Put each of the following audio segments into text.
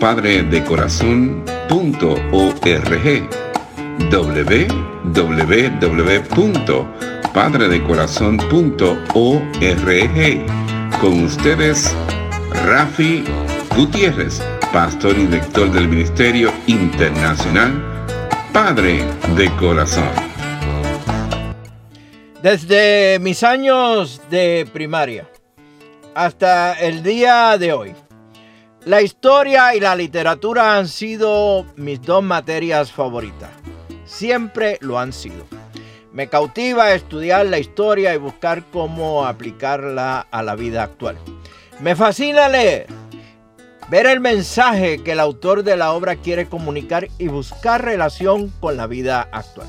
www.padredecorazon.org www.padredecorazon.org Con ustedes, Rafi Gutiérrez, pastor y director del Ministerio Internacional Padre de Corazón. Desde mis años de primaria, hasta el día de hoy. La historia y la literatura han sido mis dos materias favoritas. Siempre lo han sido. Me cautiva estudiar la historia y buscar cómo aplicarla a la vida actual. Me fascina leer, ver el mensaje que el autor de la obra quiere comunicar y buscar relación con la vida actual.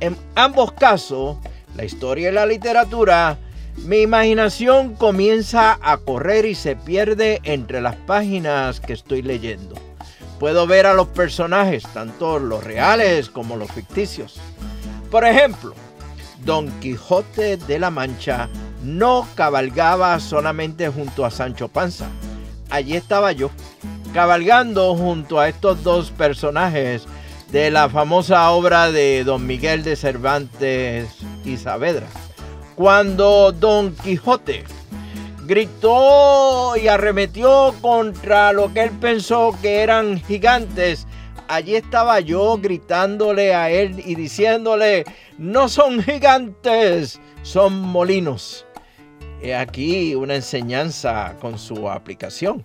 En ambos casos, la historia y la literatura, mi imaginación comienza a correr y se pierde entre las páginas que estoy leyendo. Puedo ver a los personajes, tanto los reales como los ficticios. Por ejemplo, Don Quijote de la Mancha no cabalgaba solamente junto a Sancho Panza. Allí estaba yo, cabalgando junto a estos dos personajes de la famosa obra de Don Miguel de Cervantes y Saavedra cuando Don Quijote gritó y arremetió contra lo que él pensó que eran gigantes, allí estaba yo gritándole a él y diciéndole, no son gigantes, son molinos. He aquí una enseñanza con su aplicación.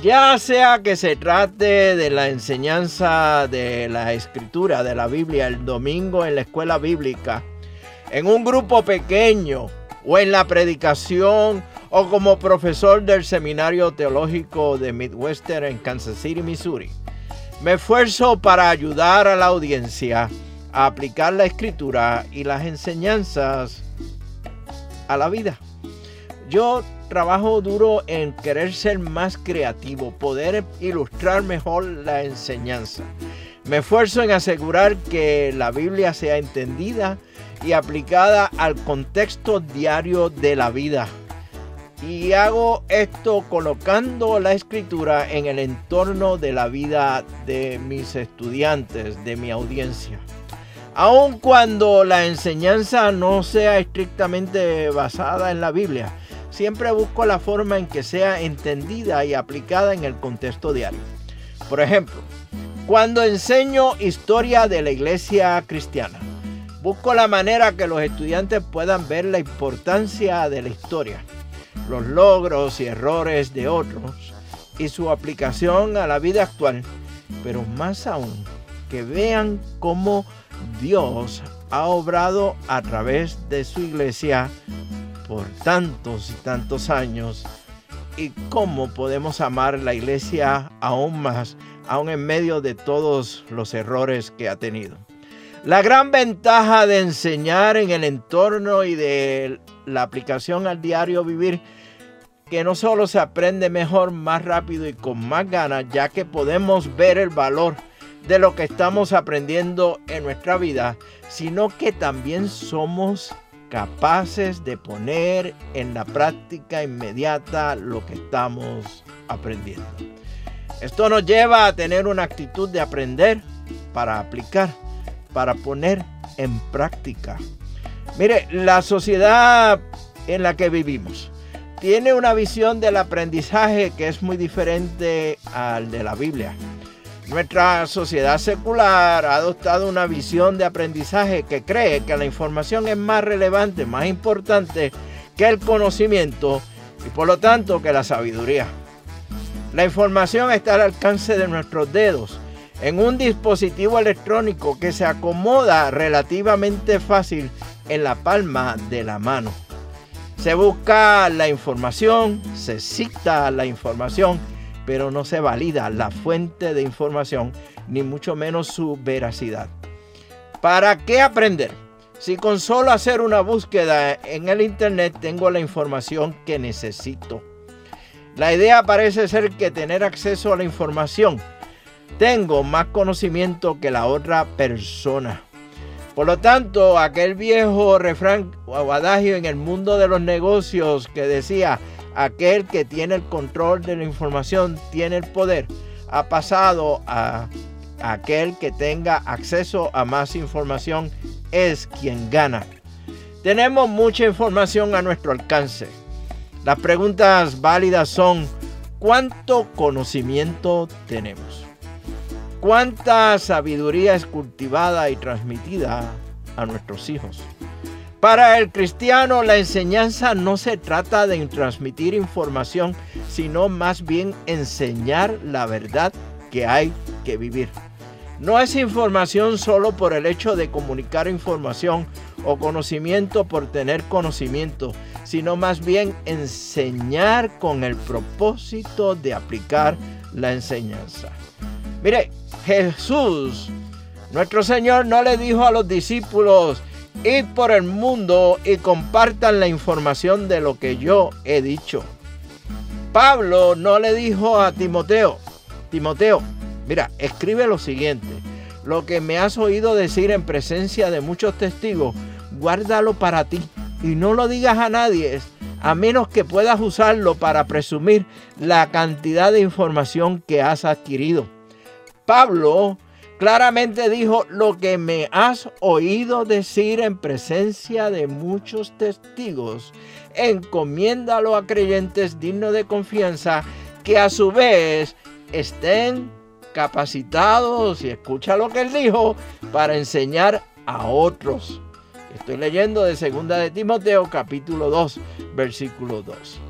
Ya sea que se trate de la enseñanza de la escritura de la Biblia el domingo en la escuela bíblica, en un grupo pequeño o en la predicación o como profesor del seminario teológico de Midwestern en Kansas City, Missouri. Me esfuerzo para ayudar a la audiencia a aplicar la escritura y las enseñanzas a la vida. Yo trabajo duro en querer ser más creativo, poder ilustrar mejor la enseñanza. Me esfuerzo en asegurar que la Biblia sea entendida y aplicada al contexto diario de la vida. Y hago esto colocando la escritura en el entorno de la vida de mis estudiantes, de mi audiencia. Aun cuando la enseñanza no sea estrictamente basada en la Biblia, siempre busco la forma en que sea entendida y aplicada en el contexto diario. Por ejemplo, cuando enseño historia de la iglesia cristiana, Busco la manera que los estudiantes puedan ver la importancia de la historia, los logros y errores de otros y su aplicación a la vida actual, pero más aún que vean cómo Dios ha obrado a través de su iglesia por tantos y tantos años y cómo podemos amar la iglesia aún más, aún en medio de todos los errores que ha tenido. La gran ventaja de enseñar en el entorno y de la aplicación al diario vivir, que no solo se aprende mejor, más rápido y con más ganas, ya que podemos ver el valor de lo que estamos aprendiendo en nuestra vida, sino que también somos capaces de poner en la práctica inmediata lo que estamos aprendiendo. Esto nos lleva a tener una actitud de aprender para aplicar para poner en práctica. Mire, la sociedad en la que vivimos tiene una visión del aprendizaje que es muy diferente al de la Biblia. Nuestra sociedad secular ha adoptado una visión de aprendizaje que cree que la información es más relevante, más importante que el conocimiento y por lo tanto que la sabiduría. La información está al alcance de nuestros dedos en un dispositivo electrónico que se acomoda relativamente fácil en la palma de la mano. Se busca la información, se cita la información, pero no se valida la fuente de información, ni mucho menos su veracidad. ¿Para qué aprender? Si con solo hacer una búsqueda en el Internet tengo la información que necesito. La idea parece ser que tener acceso a la información tengo más conocimiento que la otra persona. Por lo tanto, aquel viejo refrán o adagio en el mundo de los negocios que decía, aquel que tiene el control de la información tiene el poder, ha pasado a aquel que tenga acceso a más información es quien gana. Tenemos mucha información a nuestro alcance. Las preguntas válidas son, ¿cuánto conocimiento tenemos? cuánta sabiduría es cultivada y transmitida a nuestros hijos. Para el cristiano la enseñanza no se trata de transmitir información, sino más bien enseñar la verdad que hay que vivir. No es información solo por el hecho de comunicar información o conocimiento por tener conocimiento, sino más bien enseñar con el propósito de aplicar la enseñanza. Mire, Jesús, nuestro Señor, no le dijo a los discípulos, id por el mundo y compartan la información de lo que yo he dicho. Pablo no le dijo a Timoteo, Timoteo, mira, escribe lo siguiente, lo que me has oído decir en presencia de muchos testigos, guárdalo para ti y no lo digas a nadie, a menos que puedas usarlo para presumir la cantidad de información que has adquirido. Pablo claramente dijo, lo que me has oído decir en presencia de muchos testigos, encomiéndalo a creyentes dignos de confianza que a su vez estén capacitados, y escucha lo que él dijo, para enseñar a otros. Estoy leyendo de segunda de Timoteo capítulo 2, versículo 2.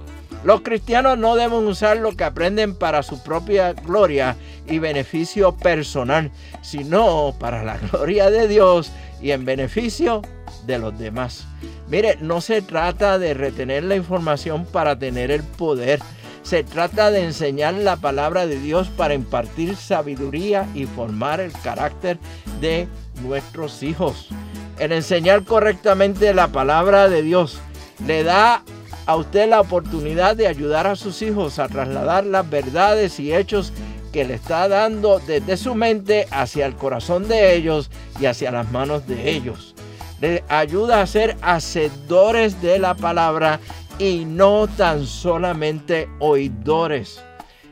Los cristianos no deben usar lo que aprenden para su propia gloria y beneficio personal, sino para la gloria de Dios y en beneficio de los demás. Mire, no se trata de retener la información para tener el poder. Se trata de enseñar la palabra de Dios para impartir sabiduría y formar el carácter de nuestros hijos. El enseñar correctamente la palabra de Dios le da a usted la oportunidad de ayudar a sus hijos a trasladar las verdades y hechos que le está dando desde su mente hacia el corazón de ellos y hacia las manos de ellos. Le ayuda a ser hacedores de la palabra y no tan solamente oidores.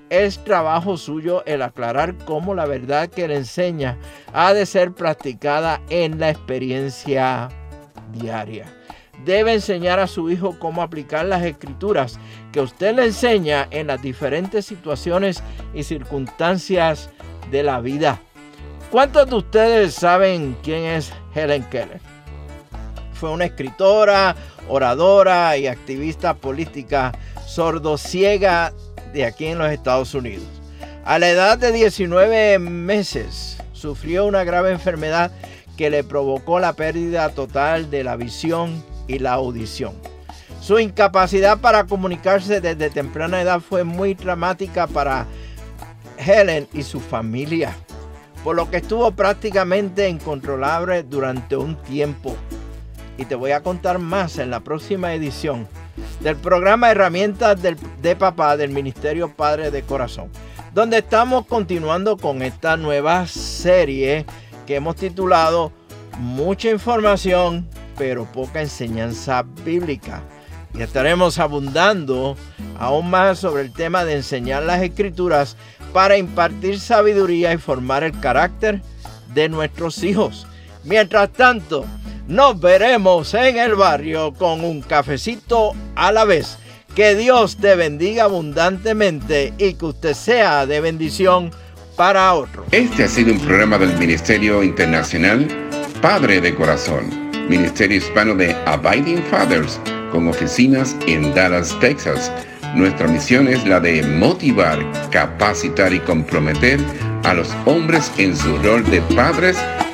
Es trabajo suyo el aclarar cómo la verdad que le enseña ha de ser practicada en la experiencia diaria debe enseñar a su hijo cómo aplicar las escrituras que usted le enseña en las diferentes situaciones y circunstancias de la vida. ¿Cuántos de ustedes saben quién es Helen Keller? Fue una escritora, oradora y activista política sordociega de aquí en los Estados Unidos. A la edad de 19 meses sufrió una grave enfermedad que le provocó la pérdida total de la visión y la audición. Su incapacidad para comunicarse desde temprana edad fue muy dramática para Helen y su familia, por lo que estuvo prácticamente incontrolable durante un tiempo. Y te voy a contar más en la próxima edición del programa Herramientas de Papá del Ministerio Padre de Corazón, donde estamos continuando con esta nueva serie que hemos titulado Mucha información pero poca enseñanza bíblica. Y estaremos abundando aún más sobre el tema de enseñar las escrituras para impartir sabiduría y formar el carácter de nuestros hijos. Mientras tanto, nos veremos en el barrio con un cafecito a la vez. Que Dios te bendiga abundantemente y que usted sea de bendición para otro. Este ha sido un programa del Ministerio Internacional Padre de Corazón, Ministerio Hispano de Abiding Fathers, con oficinas en Dallas, Texas. Nuestra misión es la de motivar, capacitar y comprometer a los hombres en su rol de padres